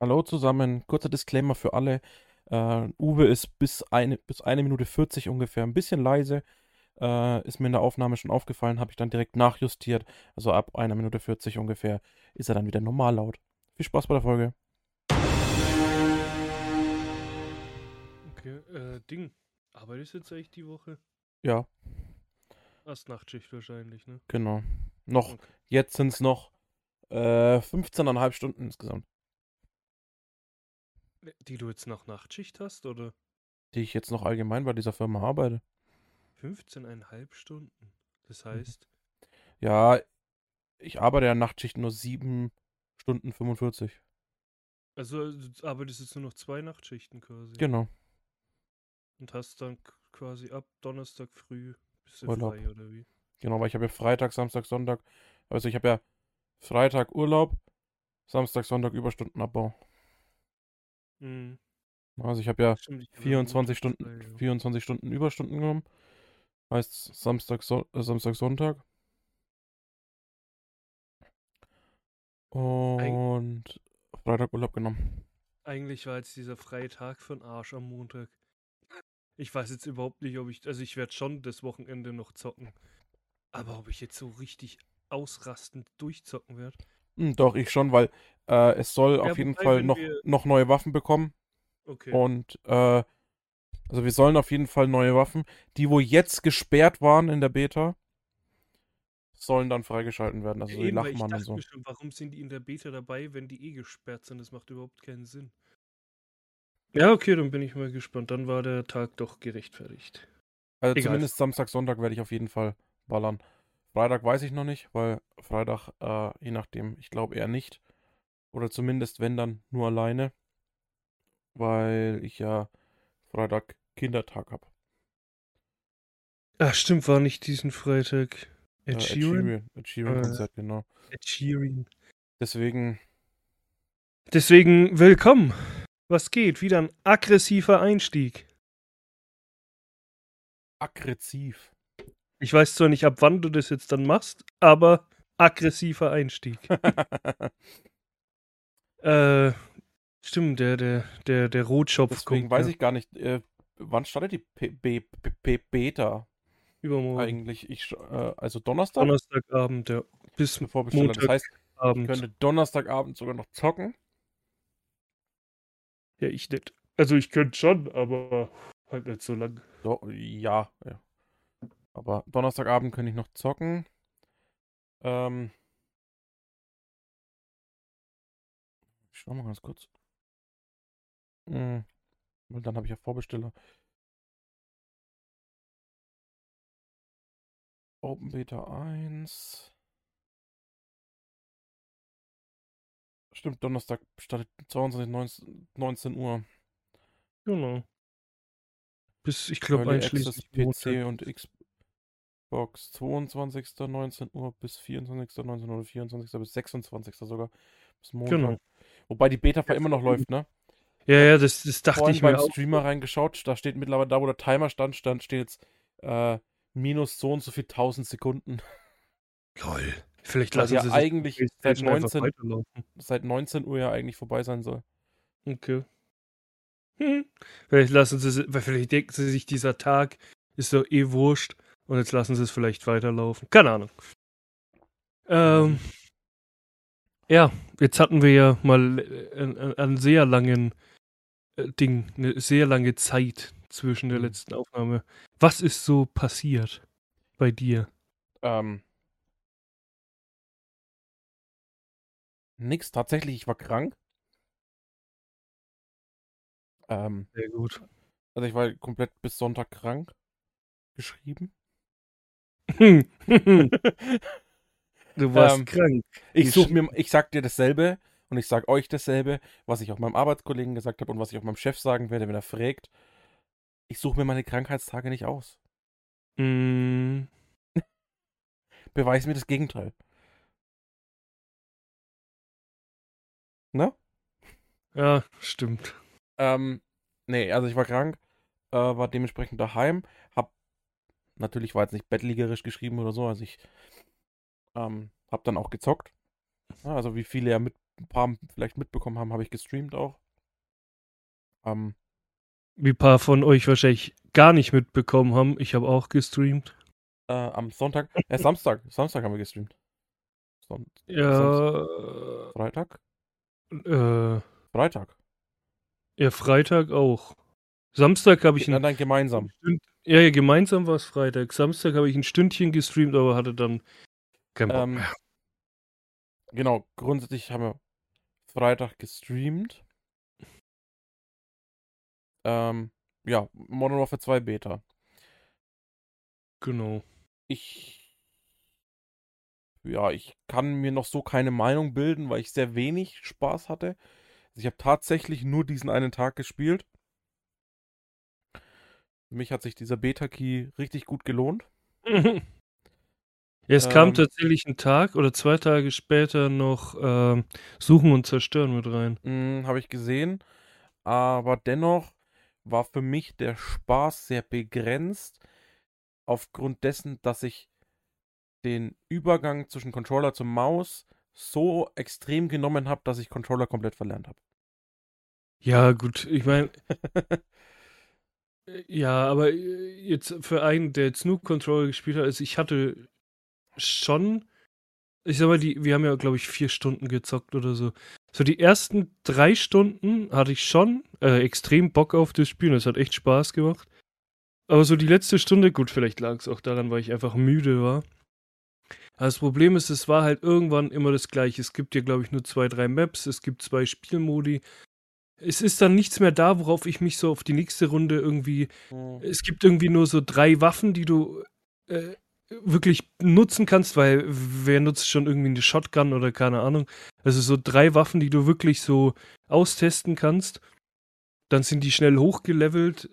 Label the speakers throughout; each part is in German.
Speaker 1: Hallo zusammen, kurzer Disclaimer für alle. Äh, Uwe ist bis eine, bis eine Minute 40 ungefähr ein bisschen leise. Äh, ist mir in der Aufnahme schon aufgefallen, habe ich dann direkt nachjustiert. Also ab einer Minute 40 ungefähr ist er dann wieder normal laut. Viel Spaß bei der Folge.
Speaker 2: Okay, äh, Ding. Arbeitest du jetzt eigentlich die Woche?
Speaker 1: Ja,
Speaker 2: Erst Nachtschicht wahrscheinlich, ne?
Speaker 1: genau. Noch,
Speaker 2: Okay.
Speaker 1: jetzt sind es noch äh, 15,5 Stunden insgesamt,
Speaker 2: Die du jetzt noch Nachtschicht hast, oder?
Speaker 1: die ich jetzt noch allgemein bei dieser Firma arbeite.
Speaker 2: 15,5 Stunden. Das
Speaker 1: Mhm.
Speaker 2: heißt,
Speaker 1: Ja, ich arbeite ja Nachtschicht nur 7 Stunden 45.
Speaker 2: also du arbeitest jetzt nur noch zwei Nachtschichten quasi.
Speaker 1: Genau.
Speaker 2: Und hast dann quasi ab Donnerstag früh bist du
Speaker 1: Urlaub.
Speaker 2: frei, oder wie?
Speaker 1: Genau, weil ich habe ja Freitag, Samstag, Sonntag. Also ich habe ja Freitag Urlaub, Samstag, Sonntag Überstundenabbau.
Speaker 2: Mhm.
Speaker 1: Also ich habe ja
Speaker 2: Stimmt, ich hab ja
Speaker 1: 24
Speaker 2: Montag
Speaker 1: Stunden,
Speaker 2: frei, ja.
Speaker 1: 24 Stunden Überstunden genommen. Heißt Samstag, so äh, Samstag, Sonntag. Und Freitag Urlaub genommen.
Speaker 2: Eigentlich war jetzt dieser freie Tag von Arsch am Montag. Ich weiß jetzt überhaupt nicht, ob ich. Also ich werde schon das Wochenende noch zocken. Aber ob ich jetzt so richtig ausrastend durchzocken werde.
Speaker 1: Hm, doch, ich schon, weil äh, es soll
Speaker 2: Ja,
Speaker 1: auf jeden Fall noch,
Speaker 2: wir-
Speaker 1: noch neue Waffen bekommen.
Speaker 2: Okay.
Speaker 1: Und äh, also wir sollen auf jeden Fall neue Waffen. Die, wo jetzt gesperrt waren in der Beta, sollen dann freigeschalten werden. Also so die
Speaker 2: ich
Speaker 1: Lachmann und so.
Speaker 2: schon, warum sind die in der Beta dabei, wenn die eh gesperrt sind? Das macht überhaupt keinen Sinn. Ja, okay, dann bin ich mal gespannt. Dann war der Tag doch gerechtfertigt.
Speaker 1: Also
Speaker 2: Egal.
Speaker 1: zumindest Samstag, Sonntag werde ich auf jeden Fall ballern. Freitag weiß ich noch nicht, weil Freitag, äh, je nachdem, ich glaube eher nicht. Oder zumindest, wenn dann, nur alleine. Weil ich ja Freitag Kindertag habe.
Speaker 2: Ach, stimmt, war nicht diesen Freitag.
Speaker 1: Äh,
Speaker 2: Ed Sheeran?
Speaker 1: Ed Sheeran
Speaker 2: Äh.
Speaker 1: Konzert, genau.
Speaker 2: Ed Sheeran.
Speaker 1: Deswegen,
Speaker 2: Deswegen willkommen. Was geht? Wieder ein aggressiver Einstieg.
Speaker 1: aggressiv.
Speaker 2: Ich weiß zwar nicht, ab wann du das jetzt dann machst, aber aggressiver Einstieg. äh, stimmt, der, der, der, der Rotschopf
Speaker 1: Deswegen
Speaker 2: kommt
Speaker 1: weiß
Speaker 2: ja
Speaker 1: ich gar nicht, äh, wann startet die P B B B Beta
Speaker 2: übermorgen.
Speaker 1: eigentlich? Ich, äh, also Donnerstag?
Speaker 2: Donnerstagabend, ja. Bis
Speaker 1: Vorbesteller. Das heißt, ich
Speaker 2: Montagabend.
Speaker 1: könnte Donnerstagabend sogar noch zocken.
Speaker 2: Ja, ich nicht. Also ich könnte schon, aber halt nicht so lang.
Speaker 1: So, ja, ja. Aber Donnerstagabend könnte ich noch zocken. Ähm. Schau mal ganz kurz. Hm, weil dann habe ich ja Vorbesteller. Open Beta 1. Stimmt, Donnerstag startet 22, 19, 19 Uhr.
Speaker 2: Genau. Bis, ich glaube, einschließlich
Speaker 1: PC und Xbox 22. 19 Uhr bis 24. 19 Uhr, 24. bis 26. sogar. Bis Montag.
Speaker 2: Genau.
Speaker 1: Wobei die Beta
Speaker 2: Ja,
Speaker 1: immer noch
Speaker 2: so
Speaker 1: läuft, ne?
Speaker 2: Ja, ja, das, das dachte
Speaker 1: Vorhin
Speaker 2: ich mir
Speaker 1: beim
Speaker 2: auch.
Speaker 1: Streamer reingeschaut, da steht mittlerweile, da wo der Timer stand, stand steht jetzt äh, minus so und so viel 1000 Sekunden.
Speaker 2: Toll. Vielleicht lassen
Speaker 1: ja
Speaker 2: sie sich
Speaker 1: eigentlich seit
Speaker 2: PlayStation einfach
Speaker 1: 19,
Speaker 2: weiterlaufen.
Speaker 1: seit 19 Uhr ja eigentlich vorbei sein soll.
Speaker 2: Okay. Hm. Vielleicht lassen sie, weil vielleicht denken sie sich, dieser Tag ist doch eh wurscht und jetzt lassen sie es vielleicht weiterlaufen. Keine Ahnung. Ähm, ja, jetzt hatten wir ja mal äh, einen, sehr langen äh, Ding, eine sehr lange Zeit zwischen der
Speaker 1: Mhm.
Speaker 2: letzten Aufnahme. Was ist so passiert bei dir?
Speaker 1: Ähm, nix, tatsächlich, ich war krank. Ähm,
Speaker 2: Sehr gut.
Speaker 1: also ich war komplett bis Sonntag krank geschrieben.
Speaker 2: du warst
Speaker 1: Ähm,
Speaker 2: krank.
Speaker 1: Ich suche mir, ich sag dir dasselbe und ich sag euch dasselbe, was ich auch meinem Arbeitskollegen gesagt habe und was ich auch meinem Chef sagen werde, wenn er fragt. Ich suche mir meine Krankheitstage nicht aus.
Speaker 2: Mm,
Speaker 1: Beweis mir das Gegenteil. Ne?
Speaker 2: ja, stimmt.
Speaker 1: Ähm, nee, also ich war krank, äh, war dementsprechend daheim, hab natürlich war jetzt nicht bettlägerisch geschrieben oder so, also ich ähm, hab dann auch gezockt. Also wie viele ja mit, ein paar vielleicht mitbekommen haben, habe ich gestreamt auch. Ähm,
Speaker 2: Wie ein paar von euch wahrscheinlich gar nicht mitbekommen haben. Ich habe auch gestreamt.
Speaker 1: äh, am Sonntag, äh, Samstag, Samstag haben wir gestreamt. Son
Speaker 2: Ja,
Speaker 1: Freitag?
Speaker 2: äh,
Speaker 1: Freitag.
Speaker 2: ja, Freitag auch. Samstag habe ich
Speaker 1: Nein,
Speaker 2: ein
Speaker 1: nein, gemeinsam.
Speaker 2: Stünd ja, ja, gemeinsam war es Freitag. Samstag habe ich ein Stündchen gestreamt, aber hatte dann keinen Bock
Speaker 1: Ähm, genau, grundsätzlich haben wir Freitag gestreamt. Ähm, ja, Modern Warfare 2 Beta.
Speaker 2: Genau.
Speaker 1: Ich. Ja, ich kann mir noch so keine Meinung bilden, weil ich sehr wenig Spaß hatte. Also ich habe tatsächlich nur diesen einen Tag gespielt. Für mich hat sich dieser Beta-Key richtig gut gelohnt.
Speaker 2: Es kam
Speaker 1: Ähm.
Speaker 2: tatsächlich ein Tag oder zwei Tage später noch ähm, Suchen und Zerstören mit rein.
Speaker 1: Mm, habe ich gesehen. Aber dennoch war für mich der Spaß sehr begrenzt. Aufgrund dessen, dass ich den Übergang zwischen Controller zur Maus so extrem genommen habe, dass ich Controller komplett verlernt habe.
Speaker 2: Ja, gut, ich meine, ja, aber äh, jetzt für einen, der jetzt nur Controller gespielt hat, also ich hatte schon, ich sag mal, die, wir haben ja, glaube ich, vier Stunden gezockt oder so. So die ersten drei Stunden hatte ich schon äh, extrem Bock auf das Spiel. Es hat echt Spaß gemacht. Aber so die letzte Stunde, gut, vielleicht lag es auch daran, weil ich einfach müde war. Aber das Problem ist, es war halt irgendwann immer das gleiche. Es gibt ja, glaube ich, nur zwei, drei Maps, es gibt zwei Spielmodi. Es ist dann nichts mehr da, worauf ich mich so auf die nächste Runde irgendwie
Speaker 1: Hm.
Speaker 2: es gibt irgendwie nur so drei Waffen, die du äh, wirklich nutzen kannst, weil wer nutzt schon irgendwie eine Shotgun oder keine Ahnung. Also so drei Waffen, die du wirklich so austesten kannst. Dann sind die schnell hochgelevelt.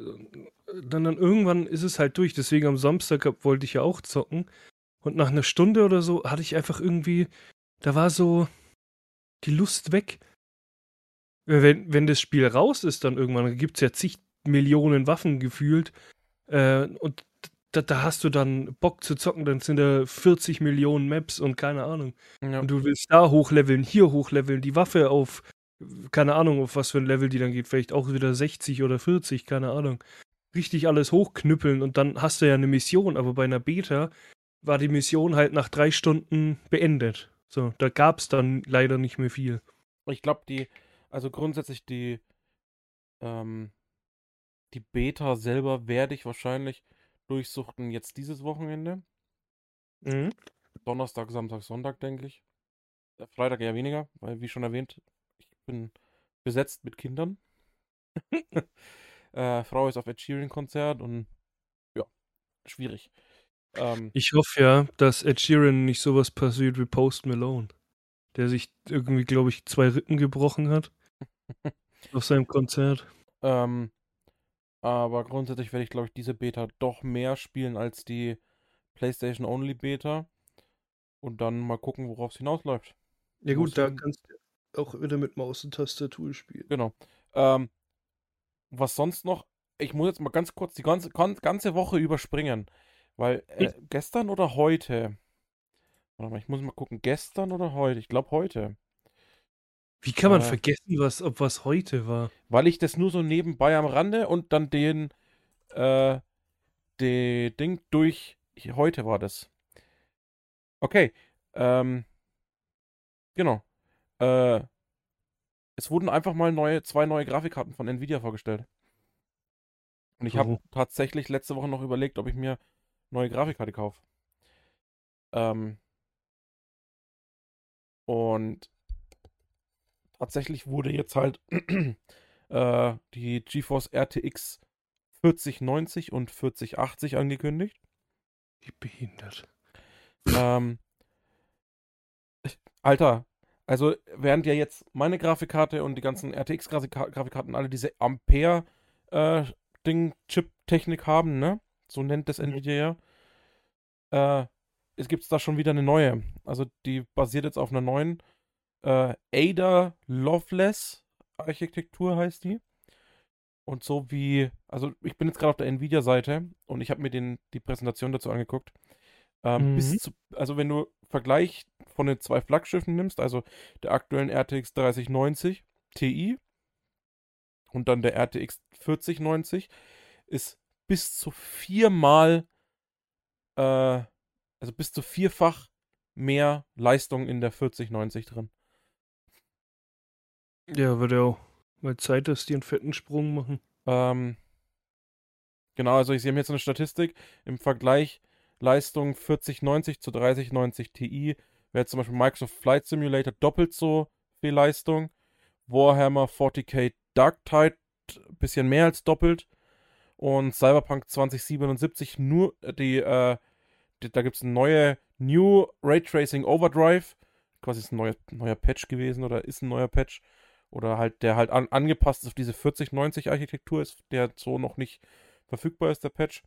Speaker 2: Dann, dann irgendwann ist es halt durch. Deswegen am Samstag wollte ich ja auch zocken. Und nach einer Stunde oder so hatte ich einfach irgendwie, da war so die Lust weg. Wenn, wenn das Spiel raus ist, dann irgendwann gibt es ja zig Millionen Waffen gefühlt. Äh, und da, da hast du dann Bock zu zocken, dann sind da 40 Millionen Maps und keine Ahnung.
Speaker 1: Ja.
Speaker 2: Und du willst da hochleveln, hier hochleveln, die Waffe auf, keine Ahnung, auf was für ein Level die dann geht, vielleicht auch wieder 60 oder 40, keine Ahnung. Richtig alles hochknüppeln und dann hast du ja eine Mission, aber bei einer Beta war die Mission halt nach drei Stunden beendet. So, da gab es dann leider nicht mehr viel.
Speaker 1: Ich glaube, die, also grundsätzlich die, ähm, die Beta selber werde ich wahrscheinlich durchsuchten jetzt dieses Wochenende.
Speaker 2: Mhm.
Speaker 1: Donnerstag, Samstag, Sonntag, denke ich. Äh, Freitag eher weniger, weil, wie schon erwähnt, ich bin besetzt mit Kindern. äh, Frau ist auf Ed Sheeran-Konzert und ja, schwierig. Ähm,
Speaker 2: Ich hoffe ja, dass Ed Sheeran nicht sowas passiert wie Post Malone. Der sich irgendwie, glaube ich, zwei Rippen gebrochen hat. auf seinem Konzert.
Speaker 1: ähm, aber grundsätzlich werde ich, glaube ich, diese Beta doch mehr spielen als die PlayStation Only Beta. Und dann mal gucken, worauf es hinausläuft.
Speaker 2: Ja
Speaker 1: gut, da
Speaker 2: kannst du auch wieder mit Maus und Tastatur spielen.
Speaker 1: Genau. Ähm, was sonst noch? Ich muss jetzt mal ganz kurz die ganze, gan- ganze Woche überspringen. Weil äh, gestern oder heute? Warte mal, ich muss mal gucken. Gestern oder heute? Ich glaube heute.
Speaker 2: Wie kann man
Speaker 1: Äh.
Speaker 2: vergessen, was, ob was heute war?
Speaker 1: Weil ich das nur so nebenbei am Rande und dann den, äh, den Ding durch. Heute war das. Okay. Ähm, genau. Äh, es wurden einfach mal neue, zwei neue Grafikkarten von Nvidia vorgestellt. Und ich habe
Speaker 2: Oh.
Speaker 1: tatsächlich letzte Woche noch überlegt, ob ich mir neue Grafikkarte kaufe. Ähm, und tatsächlich wurde jetzt halt äh, die GeForce RTX 4090 und 4080 angekündigt.
Speaker 2: Wie behindert.
Speaker 1: Ähm, Alter, also während ja jetzt meine Grafikkarte und die ganzen RTX-Grafikkarten alle diese Ampere-Ding-Chip-Technik haben, ne? So nennt das
Speaker 2: Mhm.
Speaker 1: Nvidia ja. Äh, es gibt da schon wieder eine neue. Also die basiert jetzt auf einer neuen äh, Ada Loveless Architektur heißt die. Und so wie, also ich bin jetzt gerade auf der Nvidia-Seite und ich habe mir den, die Präsentation dazu angeguckt. Ähm,
Speaker 2: Mhm.
Speaker 1: bis zu, also wenn du Vergleich von den zwei Flaggschiffen nimmst, also der aktuellen RTX 3090 Ti und dann der RTX 4090, ist bis zu viermal, äh, also bis zu vierfach mehr Leistung in der 4090 drin.
Speaker 2: Ja, würde auch mal Zeit, dass die einen fetten Sprung machen.
Speaker 1: Ähm, genau, also ich sehe jetzt eine Statistik im Vergleich Leistung 4090 zu 3090 Ti wäre zum Beispiel Microsoft Flight Simulator doppelt so viel Leistung. Warhammer 40k Dark Tide bisschen mehr als doppelt. Und Cyberpunk 2077 nur äh, die, äh, die da gibt es eine neue New Raytracing Overdrive. Quasi ist ein neuer, neuer Patch gewesen oder ist ein neuer Patch. Oder halt, der halt an, angepasst ist auf diese 4090 Architektur ist, der so noch nicht verfügbar ist, der Patch.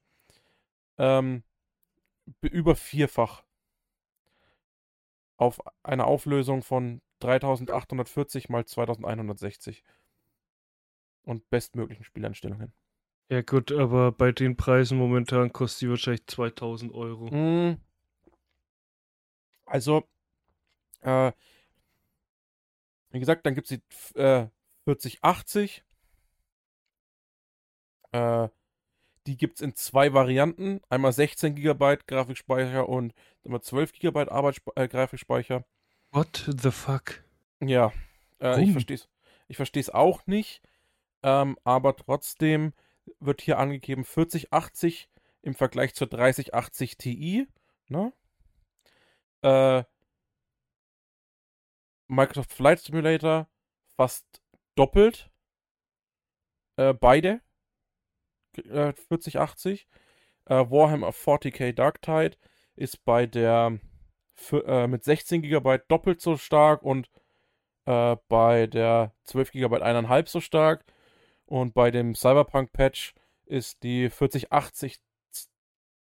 Speaker 1: Ähm, über vierfach auf eine Auflösung von 3840 mal 2160 und bestmöglichen Spieleinstellungen.
Speaker 2: Ja gut, aber bei den Preisen momentan kostet die wahrscheinlich 2000 Euro.
Speaker 1: Mm. Also, äh, wie gesagt, dann gibt es die äh, 4080. Äh, die gibt es in zwei Varianten. Einmal 16 GB Grafikspeicher und immer 12 GB Arbeitspe äh, Grafikspeicher.
Speaker 2: What the fuck?
Speaker 1: Ja, äh, ich verstehe es. Ich verstehe es auch nicht. Ähm, aber trotzdem wird hier angegeben 4080 im Vergleich zur 3080 Ti. Ne? Äh, Microsoft Flight Simulator fast doppelt. Äh, beide. 4080. Äh, Warhammer 40k Dark Tide ist bei der für, äh, mit 16 GB doppelt so stark und äh, bei der 12 GB eineinhalb so stark. Und bei dem Cyberpunk Patch ist die 4080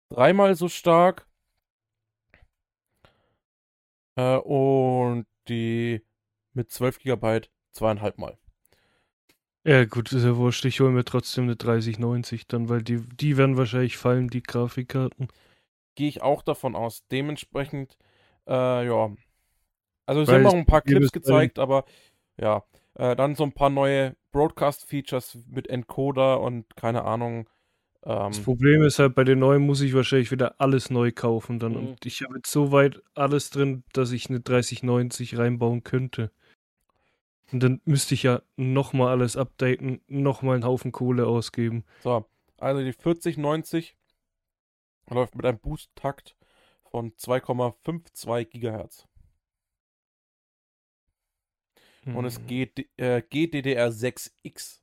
Speaker 1: dreimal so stark. Äh, und die mit 12 GB zweieinhalb Mal.
Speaker 2: Ja, gut, ist ja wurscht. Ich hole mir trotzdem eine 3090 dann, weil die, die werden wahrscheinlich fallen, die Grafikkarten.
Speaker 1: Gehe ich auch davon aus. Dementsprechend, äh, ja. Also es sind noch ein paar Clips gezeigt, aber ja. Äh, dann so ein paar neue Broadcast-Features mit Encoder und keine Ahnung.
Speaker 2: Ähm, das Problem ist halt, bei den neuen muss ich wahrscheinlich wieder alles neu kaufen dann. Mhm. Und ich habe jetzt so weit alles drin, dass ich eine 3090 reinbauen könnte. Und dann müsste ich ja nochmal alles updaten, nochmal einen Haufen Kohle ausgeben.
Speaker 1: So, also die 4090 läuft mit einem Boost-Takt von 2,52 Gigahertz. Hm. Und es geht äh, GDDR6X.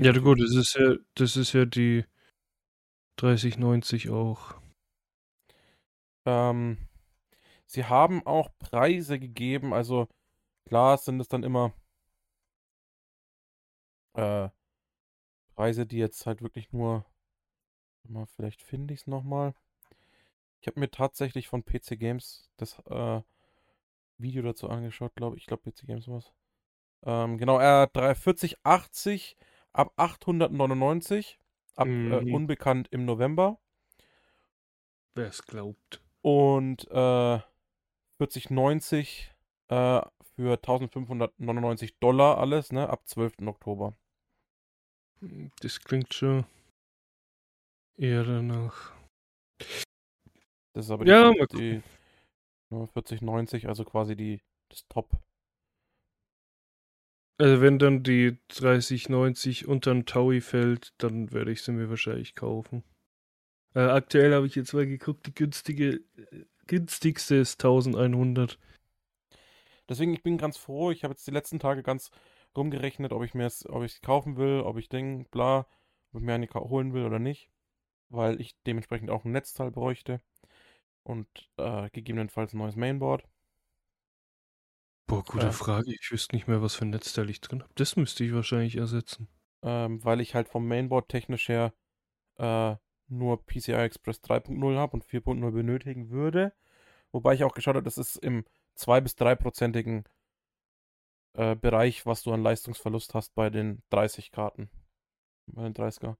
Speaker 2: Ja, gut, das ist ja, das ist ja die 3090 auch.
Speaker 1: Ähm, sie haben auch Preise gegeben, also Klar sind es dann immer äh, Preise, die jetzt halt wirklich nur. Mal, vielleicht finde ich es nochmal. Ich habe mir tatsächlich von PC Games das äh, Video dazu angeschaut, glaube ich. Ich glaube, PC Games was. Ähm, genau, er äh, 4080 ab 899, ab mhm. äh, unbekannt im November.
Speaker 2: Wer es glaubt.
Speaker 1: Und äh, 4090 äh, für 1599 Dollar alles, ne, ab 12. Oktober.
Speaker 2: Das klingt schon eher danach.
Speaker 1: Das ist aber die, ja, die, die 4090, also quasi die das Top.
Speaker 2: Also wenn dann die 3090 unter den Taui fällt, dann werde ich sie mir wahrscheinlich kaufen. Äh, aktuell habe ich jetzt mal geguckt, die günstige, äh, günstigste ist 1100.
Speaker 1: Deswegen, ich bin ganz froh. Ich habe jetzt die letzten Tage ganz rumgerechnet, ob ich mir es, ob ich kaufen will, ob ich denke, bla, ob ich mir eine holen will oder nicht. Weil ich dementsprechend auch ein Netzteil bräuchte. Und äh, gegebenenfalls ein neues Mainboard.
Speaker 2: Boah, gute äh, Frage. Ich wüsste nicht mehr, was für ein Netzteil ich drin habe. Das müsste ich wahrscheinlich ersetzen.
Speaker 1: Ähm, weil ich halt vom Mainboard technisch her äh, nur PCI Express 3.0 habe und 4.0 benötigen würde. Wobei ich auch geschaut habe, das ist im 2- bis 3-prozentigen äh, Bereich, was du an Leistungsverlust hast bei den 30 Karten. Bei den 30er.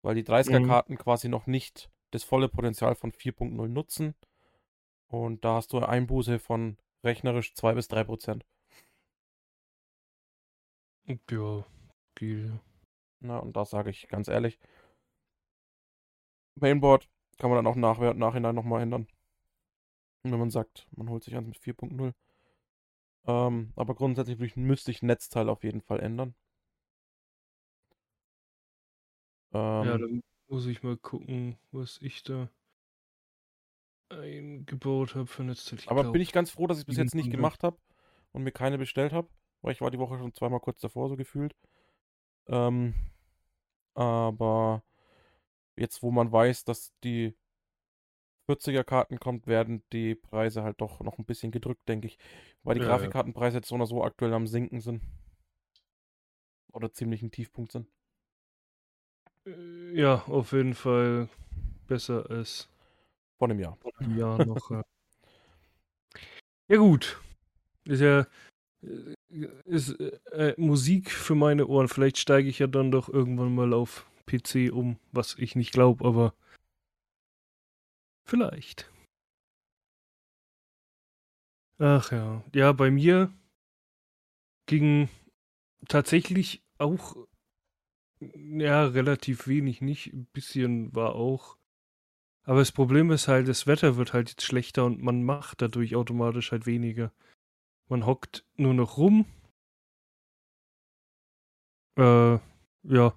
Speaker 1: Weil die 30er-Karten mhm. quasi noch nicht das volle Potenzial von 4.0 nutzen. Und da hast du eine Einbuße von rechnerisch 2 bis 3 Prozent.
Speaker 2: Ja, geht. ja.
Speaker 1: Na, und da sage ich ganz ehrlich, Mainboard kann man dann auch nach, nachhinein nochmal ändern. Wenn man sagt, man holt sich eins mit 4.0. Ähm, aber grundsätzlich müsste ich ein Netzteil auf jeden Fall ändern.
Speaker 2: Ja,
Speaker 1: Ähm,
Speaker 2: dann muss ich mal gucken, was ich da eingebaut habe für Netzteil. Ich
Speaker 1: aber
Speaker 2: glaub,
Speaker 1: bin ich ganz froh, dass ich es bis jetzt nicht
Speaker 2: 700.
Speaker 1: gemacht habe und mir keine bestellt habe, weil ich war die Woche schon zweimal kurz davor so gefühlt. Ähm, aber jetzt, wo man weiß, dass die 40er Karten kommt, werden die Preise halt doch noch ein bisschen gedrückt, denke ich. Weil die
Speaker 2: Ja, ja.
Speaker 1: Grafikkartenpreise jetzt so oder so aktuell am Sinken sind. Oder ziemlich ein Tiefpunkt sind.
Speaker 2: Äh, Ja, auf jeden Fall besser als
Speaker 1: Vor einem Jahr.
Speaker 2: vor einem Jahr noch. ja. ja, gut. Ist ja äh, ist äh, Musik für meine Ohren. Vielleicht steige ich ja dann doch irgendwann mal auf PC um, was ich nicht glaube, aber vielleicht. Ach ja. Ja, bei mir ging tatsächlich auch ja relativ wenig nicht. Ein bisschen war auch. Aber das Problem ist halt, das Wetter wird halt jetzt schlechter und man macht dadurch automatisch halt weniger. Man hockt nur noch rum. Äh, ja.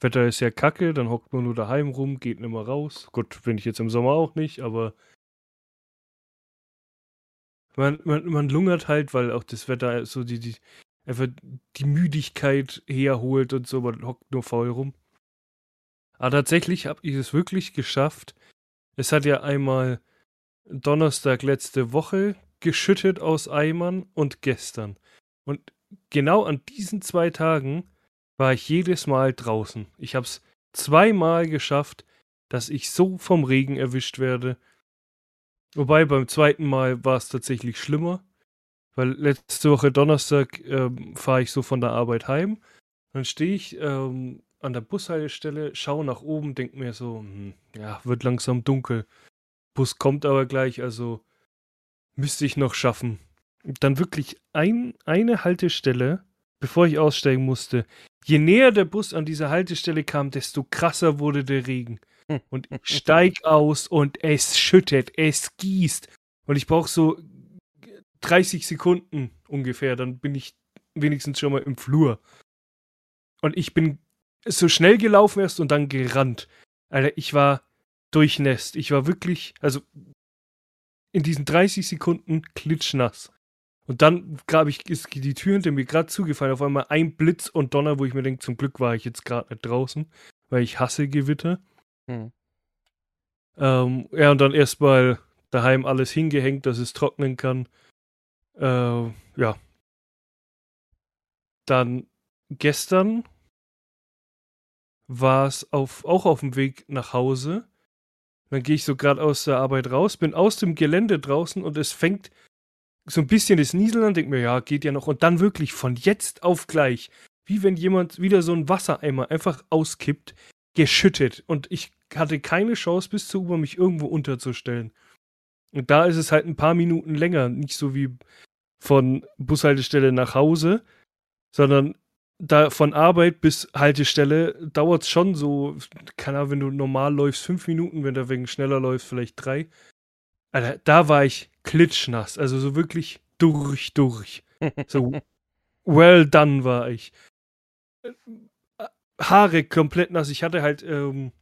Speaker 2: Wetter ist ja kacke, dann hockt man nur daheim rum, geht nicht mehr raus. Gut, bin ich jetzt im Sommer auch nicht, aber man, man, man lungert halt, weil auch das Wetter so die, die einfach die Müdigkeit herholt und so, man hockt nur faul rum. Aber tatsächlich habe ich es wirklich geschafft. Es hat ja einmal Donnerstag letzte Woche geschüttet aus Eimern und gestern. Und genau an diesen zwei Tagen war ich jedes Mal draußen. Ich habe es zweimal geschafft, dass ich so vom Regen erwischt werde. Wobei beim zweiten Mal war es tatsächlich schlimmer, weil letzte Woche Donnerstag ähm, fahre ich so von der Arbeit heim. Dann stehe ich ähm, an der Bushaltestelle, schaue nach oben, denke mir so, hm, ja, wird langsam dunkel. Bus kommt aber gleich, also müsste ich noch schaffen. Dann wirklich ein, eine Haltestelle, bevor ich aussteigen musste. Je näher der Bus an diese Haltestelle kam, desto krasser wurde der Regen. Und ich steig aus und es schüttet, es gießt. Und ich brauche so 30 Sekunden ungefähr, dann bin ich wenigstens schon mal im Flur. Und ich bin so schnell gelaufen erst und dann gerannt. Alter, ich war durchnässt. Ich war wirklich, also in diesen 30 Sekunden klitschnass. Und dann grab ich, ist die Tür hinter mir gerade zugefallen. Auf einmal ein Blitz und Donner, wo ich mir denke, zum Glück war ich jetzt gerade nicht draußen, weil ich hasse Gewitter.
Speaker 1: Hm.
Speaker 2: Ähm, ja, und dann erstmal daheim alles hingehängt, dass es trocknen kann. Äh, ja. Dann gestern war es auf, auch auf dem Weg nach Hause. Dann gehe ich so gerade aus der Arbeit raus, bin aus dem Gelände draußen und es fängt so ein bisschen das Nieseln an, denk mir, ja, geht ja noch. Und dann wirklich von jetzt auf gleich, wie wenn jemand wieder so einen Wassereimer einfach auskippt, geschüttet. Und ich hatte keine Chance bis zur U-Bahn, mich irgendwo unterzustellen. Und da ist es halt ein paar Minuten länger, nicht so wie von Bushaltestelle nach Hause, sondern da von Arbeit bis Haltestelle dauert es schon so, keine Ahnung, wenn du normal läufst, fünf Minuten, wenn du wegen schneller läufst, vielleicht drei. Alter, da war ich klitschnass, also so wirklich durch, durch. So well done war ich. Haare komplett nass. Ich hatte halt ähm,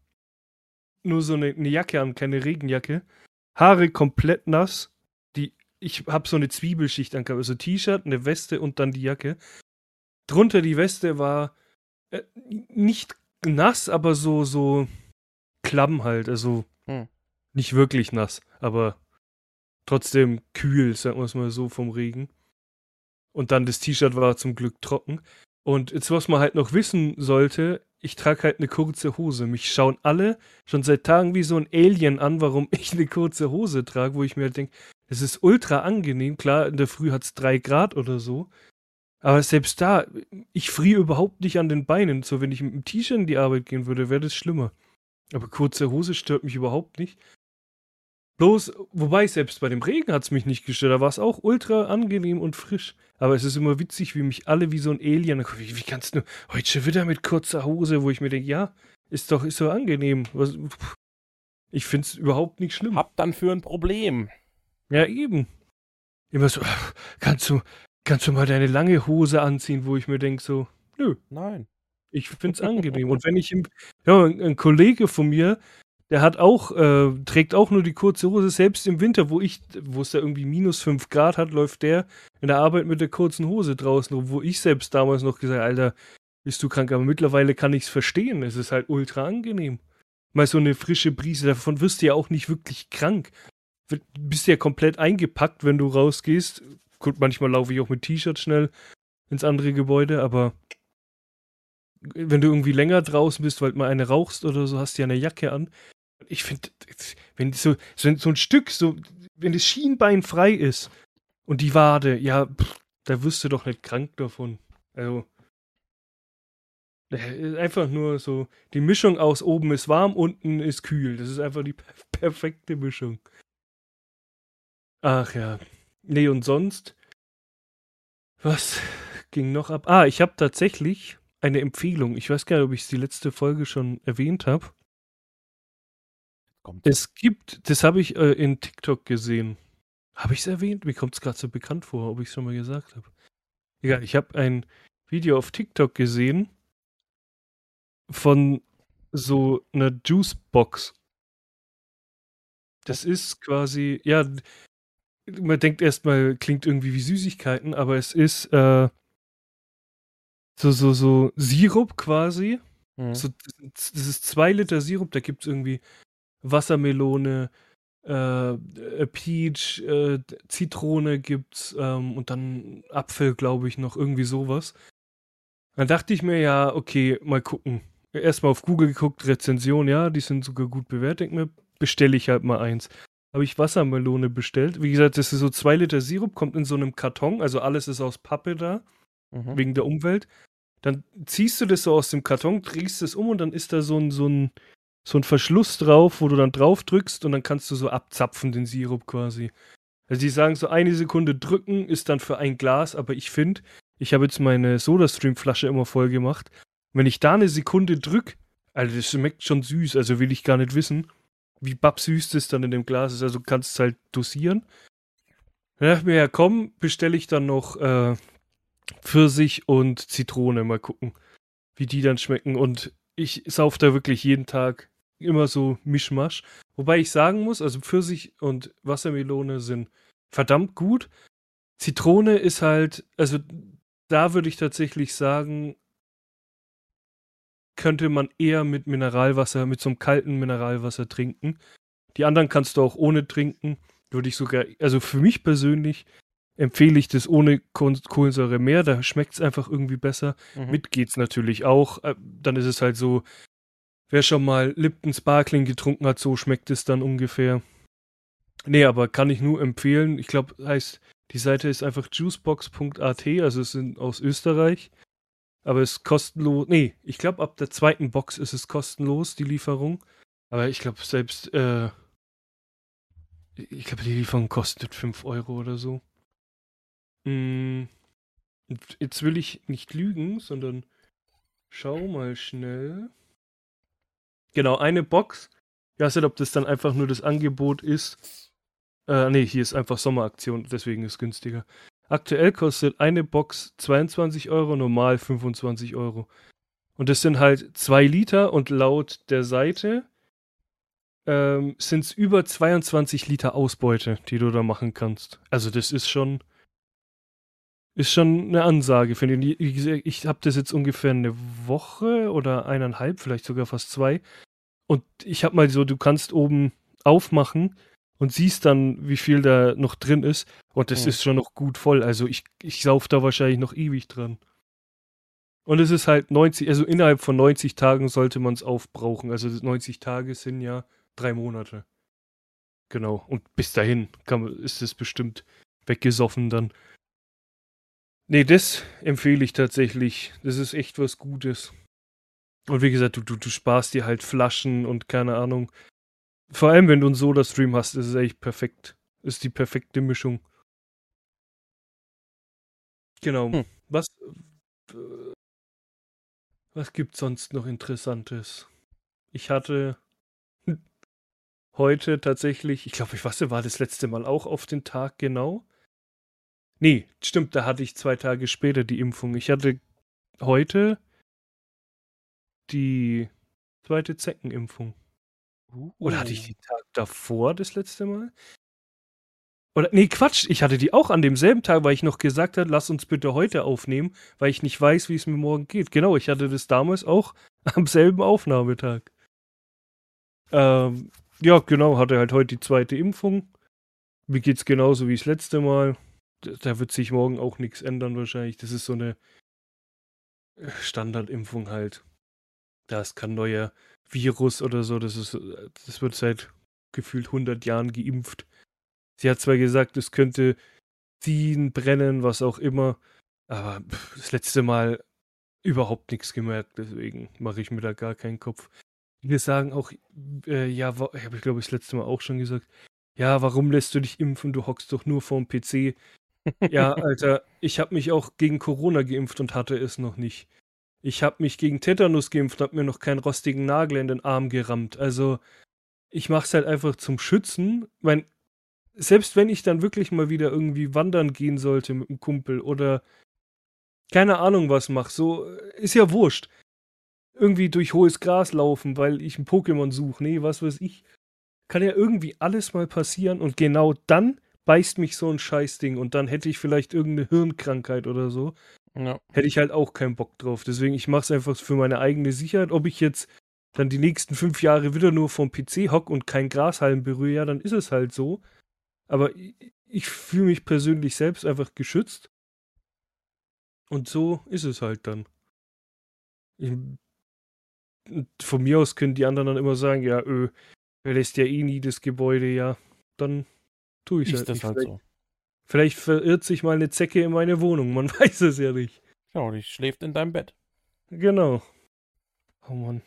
Speaker 2: nur so eine, eine Jacke an, keine Regenjacke. Haare komplett nass. Die, ich habe so eine Zwiebelschicht angehabt, also T-Shirt, eine Weste und dann die Jacke. Drunter die Weste war äh, nicht nass, aber so, so klamm halt. Also
Speaker 1: Hm.
Speaker 2: nicht wirklich nass, aber trotzdem kühl, sagen wir es mal so, vom Regen. Und dann das T-Shirt war zum Glück trocken. Und jetzt, was man halt noch wissen sollte, ich trage halt eine kurze Hose. Mich schauen alle schon seit Tagen wie so ein Alien an, warum ich eine kurze Hose trage, wo ich mir halt denke, es ist ultra angenehm. Klar, in der Früh hat es drei Grad oder so. Aber selbst da, ich friere überhaupt nicht an den Beinen. So, wenn ich mit dem T-Shirt in die Arbeit gehen würde, wäre das schlimmer. Aber kurze Hose stört mich überhaupt nicht. Bloß, wobei selbst bei dem Regen hat es mich nicht gestört. Da war es auch ultra angenehm und frisch. Aber es ist immer witzig, wie mich alle wie so ein Alien. Wie, wie kannst du heute schon wieder mit kurzer Hose, wo ich mir denke, ja, ist doch, ist so angenehm. Was, ich finde es überhaupt nicht schlimm.
Speaker 1: Hab dann für ein Problem.
Speaker 2: Ja, eben. Immer so, kannst du, kannst du mal deine lange Hose anziehen, wo ich mir denke, so, nö.
Speaker 1: Nein.
Speaker 2: Ich finde es angenehm. Und wenn ich im, ja, ein Kollege von mir, der hat auch, äh, trägt auch nur die kurze Hose, selbst im Winter, wo ich, wo es da irgendwie minus 5 Grad hat, läuft der in der Arbeit mit der kurzen Hose draußen rum, wo ich selbst damals noch gesagt Alter, bist du krank? Aber mittlerweile kann ich es verstehen. Es ist halt ultra angenehm. Mal so eine frische Brise, davon wirst du ja auch nicht wirklich krank. Du bist ja komplett eingepackt, wenn du rausgehst. Gut, manchmal laufe ich auch mit T-Shirt schnell ins andere Gebäude, aber wenn du irgendwie länger draußen bist, weil mal eine rauchst oder so, hast du ja eine Jacke an. Ich finde, wenn so, so, so, ein Stück, so, wenn das Schienbein frei ist und die Wade, ja, pff, da wirst du doch nicht krank davon. Also, einfach nur so, die Mischung aus oben ist warm, unten ist kühl. Das ist einfach die perfekte Mischung. Ach ja. Nee, und sonst? Was ging noch ab? Ah, ich habe tatsächlich eine Empfehlung. Ich weiß gar nicht, ob ich es die letzte Folge schon erwähnt habe. Es gibt, das habe ich äh, in TikTok gesehen. Habe ich es erwähnt? Mir kommt es gerade so bekannt vor, ob ich es schon mal gesagt habe. Egal, ich habe ein Video auf TikTok gesehen von so einer Juicebox. Das ist quasi, ja, man denkt erstmal, klingt irgendwie wie Süßigkeiten, aber es ist äh, so, so, so Sirup quasi. Mhm. So, das ist zwei Liter Sirup, da gibt es irgendwie Wassermelone, äh, äh, Peach, äh, Zitrone gibt's ähm, und dann Apfel, glaube ich, noch irgendwie sowas. Dann dachte ich mir ja, okay, mal gucken. Erstmal auf Google geguckt, Rezension, ja, die sind sogar gut bewertet. Mir bestelle ich halt mal eins. Habe ich Wassermelone bestellt. Wie gesagt, das ist so zwei Liter Sirup, kommt in so einem Karton, also alles ist aus Pappe da mhm. wegen der Umwelt. Dann ziehst du das so aus dem Karton, drehst es um und dann ist da so ein, so ein, so ein Verschluss drauf, wo du dann drauf drückst und dann kannst du so abzapfen, den Sirup quasi. Also die sagen so eine Sekunde drücken ist dann für ein Glas, aber ich finde, ich habe jetzt meine Sodastream-Flasche immer voll gemacht. Wenn ich da eine Sekunde drück, also das schmeckt schon süß, also will ich gar nicht wissen, wie babsüß das dann in dem Glas ist. Also kannst es halt dosieren. Dann dachte ich mir, ja komm, bestelle ich dann noch äh, Pfirsich und Zitrone. Mal gucken, wie die dann schmecken. Und ich sauf da wirklich jeden Tag immer so Mischmasch. Wobei ich sagen muss, also Pfirsich und Wassermelone sind verdammt gut. Zitrone ist halt, also da würde ich tatsächlich sagen, könnte man eher mit Mineralwasser, mit so einem kalten Mineralwasser trinken. Die anderen kannst du auch ohne trinken. Würde ich sogar, also für mich persönlich empfehle ich das ohne Kohlensäure mehr. Da schmeckt es einfach irgendwie besser. Mhm. Mit geht's natürlich auch. Äh, dann ist es halt so, wer schon mal Lipton Sparkling getrunken hat, so schmeckt es dann ungefähr. Nee, aber kann ich nur empfehlen. Ich glaube, heißt, die Seite ist einfach juicebox.at, also es sind aus Österreich. Aber es ist kostenlos. Nee, ich glaube, ab der zweiten Box ist es kostenlos, die Lieferung. Aber ich glaube, selbst, äh, ich glaube, die Lieferung kostet 5 Euro oder so. Mm, jetzt will ich nicht lügen, sondern schau mal schnell. Genau, eine Box. Ich weiß nicht, ob das dann einfach nur das Angebot ist. Äh, nee, hier ist einfach Sommeraktion, deswegen ist es günstiger. Aktuell kostet eine Box 22 Euro, normal 25 Euro. Und das sind halt 2 Liter und laut der Seite ähm, sind es über 22 Liter Ausbeute, die du da machen kannst. Also das ist schon ist schon eine Ansage, finde. Ich, ich habe das jetzt ungefähr eine Woche oder eineinhalb, vielleicht sogar fast zwei. Und ich habe mal so, du kannst oben aufmachen und siehst dann, wie viel da noch drin ist. Und das mhm. ist schon noch gut voll. Also ich, ich sauf da wahrscheinlich noch ewig dran. Und es ist halt 90, also innerhalb von 90 Tagen sollte man es aufbrauchen. Also 90 Tage sind ja drei Monate. Genau. Und bis dahin kann, ist es bestimmt weggesoffen dann. Nee, das empfehle ich tatsächlich. Das ist echt was Gutes. Und wie gesagt, du, du, du sparst dir halt Flaschen und keine Ahnung, vor allem, wenn du einen Soda-Stream hast, ist es echt perfekt. Ist die perfekte Mischung. Genau.
Speaker 1: Hm.
Speaker 2: Was, äh, was gibt's sonst noch Interessantes? Ich hatte heute tatsächlich, ich glaube, ich weiß, war das letzte Mal auch auf den Tag genau. Nee, stimmt, da hatte ich zwei Tage später die Impfung. Ich hatte heute die zweite Zeckenimpfung. Oder hatte ich
Speaker 1: Uh.
Speaker 2: die Tag davor das letzte Mal? Oder, nee, Quatsch, ich hatte die auch an demselben Tag, weil ich noch gesagt habe, lass uns bitte heute aufnehmen, weil ich nicht weiß, wie es mir morgen geht. Genau, ich hatte das damals auch am selben Aufnahmetag. Ähm, ja, genau, hatte halt heute die zweite Impfung. Mir geht's genauso wie das letzte Mal. Da, da wird sich morgen auch nichts ändern wahrscheinlich. Das ist so eine äh, Standardimpfung halt. Da ist kein neuer Virus oder so. Das ist, das wird seit gefühlt 100 Jahren geimpft. Sie hat zwar gesagt, es könnte ziehen, brennen, was auch immer, aber das letzte Mal überhaupt nichts gemerkt, deswegen mache ich mir da gar keinen Kopf. Wir sagen auch, äh, ja, habe ich glaube ich das letzte Mal auch schon gesagt, ja, warum lässt du dich impfen? Du hockst doch nur vorm PC. Ja, Alter, ich habe mich auch gegen Corona geimpft und hatte es noch nicht. Ich habe mich gegen Tetanus geimpft und habe mir noch keinen rostigen Nagel in den Arm gerammt. Also, ich mache es halt einfach zum Schützen. Mein, selbst wenn ich dann wirklich mal wieder irgendwie wandern gehen sollte mit einem Kumpel oder keine Ahnung was mache, so äh, ist ja wurscht. Irgendwie durch hohes Gras laufen, weil ich ein Pokémon suche. Nee, was weiß ich. Kann ja irgendwie alles mal passieren und genau dann beißt mich so ein Scheißding und dann hätte ich vielleicht irgendeine Hirnkrankheit oder so.
Speaker 1: Ja.
Speaker 2: Hätte ich halt auch keinen Bock drauf. Deswegen, ich mache es einfach für meine eigene Sicherheit. Ob ich jetzt dann die nächsten fünf Jahre wieder nur vom PC hock und kein Grashalm berühre, ja, dann ist es halt so. Aber ich, ich fühle mich persönlich selbst einfach geschützt. Und so ist es halt dann. Ich, von mir aus können die anderen dann immer sagen, ja, öh, er lässt ja eh nie das Gebäude, ja, dann tue ich
Speaker 1: Ist
Speaker 2: halt
Speaker 1: das
Speaker 2: nicht.
Speaker 1: halt so.
Speaker 2: Vielleicht verirrt sich mal eine Zecke in meine Wohnung, man weiß es ja nicht.
Speaker 1: Ja, die schläft in deinem Bett.
Speaker 2: Genau. Oh Mann.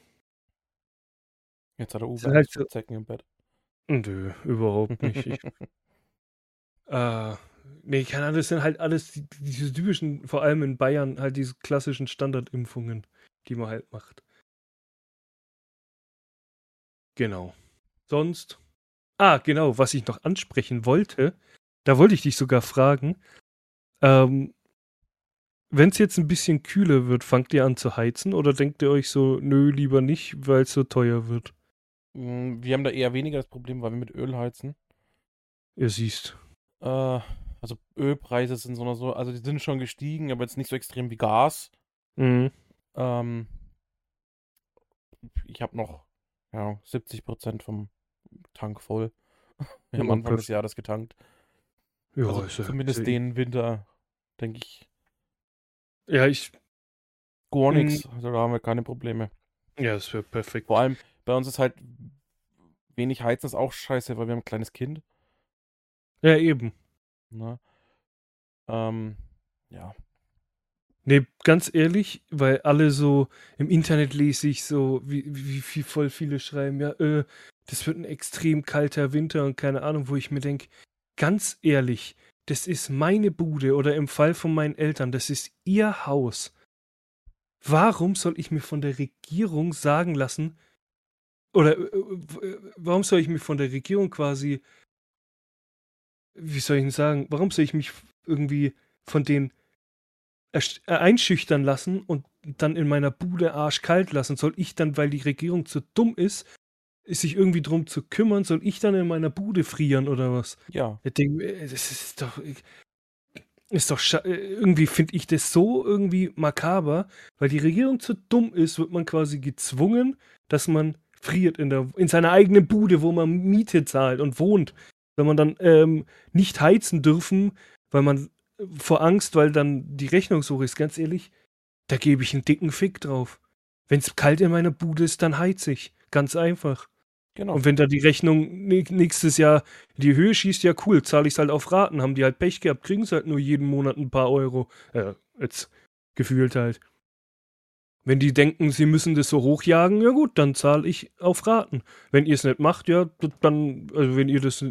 Speaker 1: Jetzt hat er Uwe
Speaker 2: halt so-
Speaker 1: Zecken im Bett.
Speaker 2: Nö, überhaupt nicht. Ich, äh, nee, keine Ahnung, das sind halt alles die, diese typischen, vor allem in Bayern, halt diese klassischen Standardimpfungen, die man halt macht. Genau. Sonst. Ah, genau, was ich noch ansprechen wollte, da wollte ich dich sogar fragen. Ähm, wenn es jetzt ein bisschen kühler wird, fangt ihr an zu heizen oder denkt ihr euch so, nö, lieber nicht, weil es so teuer wird?
Speaker 1: Mm, Wir haben da eher weniger das Problem, weil wir mit Öl heizen.
Speaker 2: Ihr siehst.
Speaker 1: Äh, also Ölpreise sind so oder so, also die sind schon gestiegen, aber jetzt nicht so extrem wie Gas.
Speaker 2: Mhm.
Speaker 1: Ähm, ich habe noch ja, 70% vom Tank voll. Wir haben Anfang des. Jahres getankt.
Speaker 2: Ja,
Speaker 1: also
Speaker 2: ist
Speaker 1: zumindest
Speaker 2: ist ja-
Speaker 1: den Winter, denke ich,
Speaker 2: Ja, ich.
Speaker 1: gar nichts. Also da haben wir keine Probleme.
Speaker 2: Ja, das wäre perfekt.
Speaker 1: Vor allem bei uns ist halt wenig Heizen ist auch scheiße, weil wir haben ein kleines Kind.
Speaker 2: Ja, eben.
Speaker 1: Ne? Ähm, ja.
Speaker 2: Nee, ganz ehrlich, weil alle so im Internet lese ich so, wie, wie, wie voll viele schreiben, ja, äh, das wird ein extrem kalter Winter und keine Ahnung, wo ich mir denke, ganz ehrlich, das ist meine Bude oder im Fall von meinen Eltern, das ist ihr Haus. Warum soll ich mir von der Regierung sagen lassen, oder äh, äh, warum soll ich mir von der Regierung quasi, wie soll ich denn sagen, warum soll ich mich irgendwie von den erst- äh, einschüchtern lassen und dann in meiner Bude arschkalt lassen? Soll ich dann, weil die Regierung zu dumm ist, sich irgendwie drum zu kümmern, soll ich dann in meiner Bude frieren oder was?
Speaker 1: Ja.
Speaker 2: Ich denke, das ist doch. Ist doch irgendwie finde ich das so irgendwie makaber, weil die Regierung zu dumm ist, wird man quasi gezwungen, dass man friert in, der, in seiner eigenen Bude, wo man Miete zahlt und wohnt. Soll man dann ähm, nicht heizen dürfen, weil man vor Angst, weil dann die Rechnung so ist, ganz ehrlich, da gebe ich einen dicken Fick drauf. Wenn es kalt in meiner Bude ist, dann heiz ich. Ganz einfach.
Speaker 1: Genau.
Speaker 2: Und wenn da die Rechnung nächstes Jahr in die Höhe schießt, ja cool, zahle ich es halt auf Raten. Haben die halt Pech gehabt, kriegen es halt nur jeden Monat ein paar Euro. Äh, jetzt gefühlt halt. Wenn die denken, sie müssen das so hochjagen, ja gut, dann zahle ich auf Raten. Wenn ihr es nicht macht, ja, dann, also wenn ihr das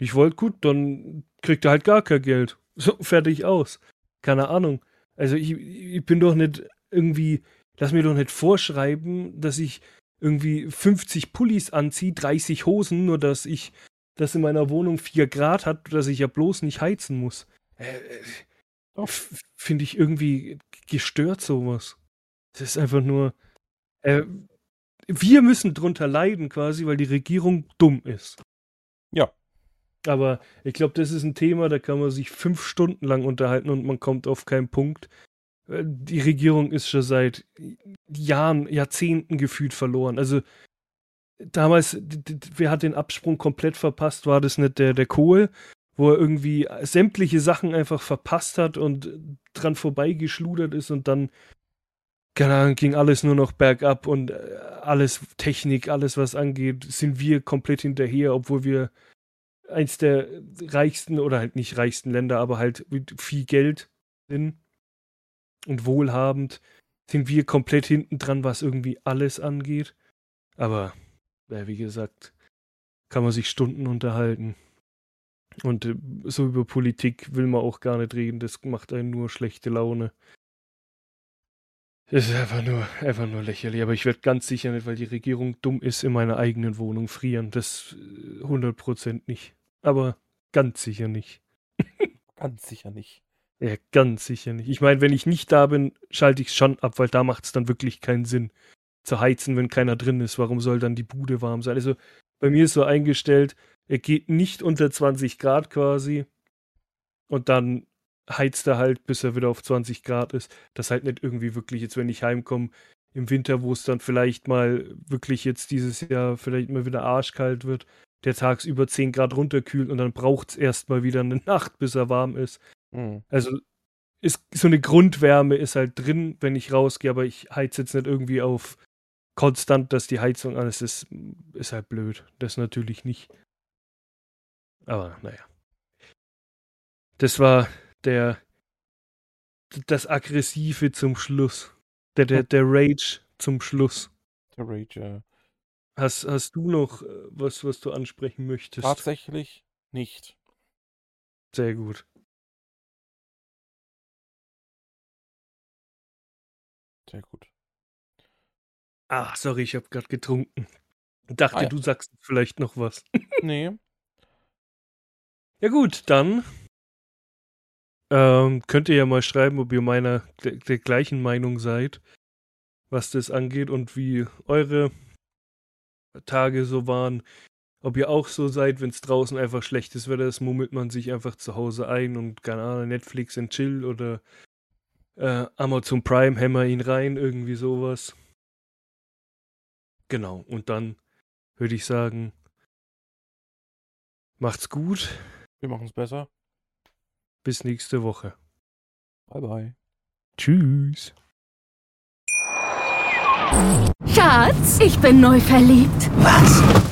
Speaker 2: nicht wollt, gut, dann kriegt ihr halt gar kein Geld. So, fertig aus. Keine Ahnung. Also ich, ich bin doch nicht irgendwie, lass mir doch nicht vorschreiben, dass ich irgendwie 50 Pullis anziehe, 30 Hosen, nur dass ich, dass in meiner Wohnung 4 Grad hat, dass ich ja bloß nicht heizen muss. Äh, äh Finde ich irgendwie gestört sowas. Das ist einfach nur. Äh, wir müssen drunter leiden quasi, weil die Regierung dumm ist.
Speaker 1: Ja.
Speaker 2: Aber ich glaube, das ist ein Thema, da kann man sich fünf Stunden lang unterhalten und man kommt auf keinen Punkt. Äh, die Regierung ist schon seit Jahren, Jahrzehnten gefühlt verloren. Also damals, wer hat den Absprung komplett verpasst? War das nicht der, der Kohl, wo er irgendwie sämtliche Sachen einfach verpasst hat und dran vorbeigeschludert ist und dann keine Ahnung, ging alles nur noch bergab und äh, alles Technik, alles was angeht, sind wir komplett hinterher, obwohl wir eins der reichsten oder halt nicht reichsten Länder, aber halt mit viel Geld sind und wohlhabend, sind wir komplett hinten dran, was irgendwie alles angeht. Aber, ja, wie gesagt, kann man sich Stunden unterhalten. Und äh, so über Politik will man auch gar nicht reden, das macht einen nur schlechte Laune. Das ist einfach nur, einfach nur lächerlich. Aber ich werde ganz sicher nicht, weil die Regierung dumm ist, in meiner eigenen Wohnung frieren. Das 100% äh, nicht. Aber ganz sicher nicht.
Speaker 1: ganz sicher nicht.
Speaker 2: Ja, ganz sicher nicht. Ich meine, wenn ich nicht da bin, schalte ich es schon ab, weil da macht es dann wirklich keinen Sinn zu heizen, wenn keiner drin ist. Warum soll dann die Bude warm sein? Also bei mir ist so eingestellt, er geht nicht unter 20 Grad quasi. Und dann heizt er halt, bis er wieder auf 20 Grad ist. Das halt nicht irgendwie wirklich jetzt, wenn ich heimkomme, im Winter, wo es dann vielleicht mal wirklich jetzt dieses Jahr vielleicht mal wieder arschkalt wird, der tagsüber 10 Grad runterkühlt und dann braucht es erstmal wieder eine Nacht, bis er warm ist. Mhm. Also ist so eine Grundwärme ist halt drin, wenn ich rausgehe, aber ich heize jetzt nicht irgendwie auf konstant, dass die Heizung alles ist, ist halt blöd. Das natürlich nicht. Aber naja. Das war der das Aggressive zum Schluss. Der, der, der Rage zum Schluss.
Speaker 1: Der Rage, ja.
Speaker 2: Hast, hast du noch äh, was, was du ansprechen möchtest?
Speaker 1: Tatsächlich nicht.
Speaker 2: Sehr gut.
Speaker 1: Sehr gut.
Speaker 2: Ah, sorry, ich habe gerade getrunken. Dachte, ah, ja. du sagst vielleicht noch was.
Speaker 1: nee.
Speaker 2: Ja gut, dann ähm, könnt ihr ja mal schreiben, ob ihr meiner der, der gleichen Meinung seid, was das angeht und wie eure Tage so waren. Ob ihr auch so seid, wenn es draußen einfach schlechtes Wetter ist, mummelt man sich einfach zu Hause ein und keine Ahnung, Netflix and Chill oder äh, Amazon Prime, hämmer ihn rein, irgendwie sowas. Genau, und dann würde ich sagen, macht's gut.
Speaker 1: Wir machen es besser.
Speaker 2: Bis nächste Woche.
Speaker 1: Bye bye.
Speaker 2: Tschüss.
Speaker 3: Schatz, ich bin neu verliebt.
Speaker 4: Was?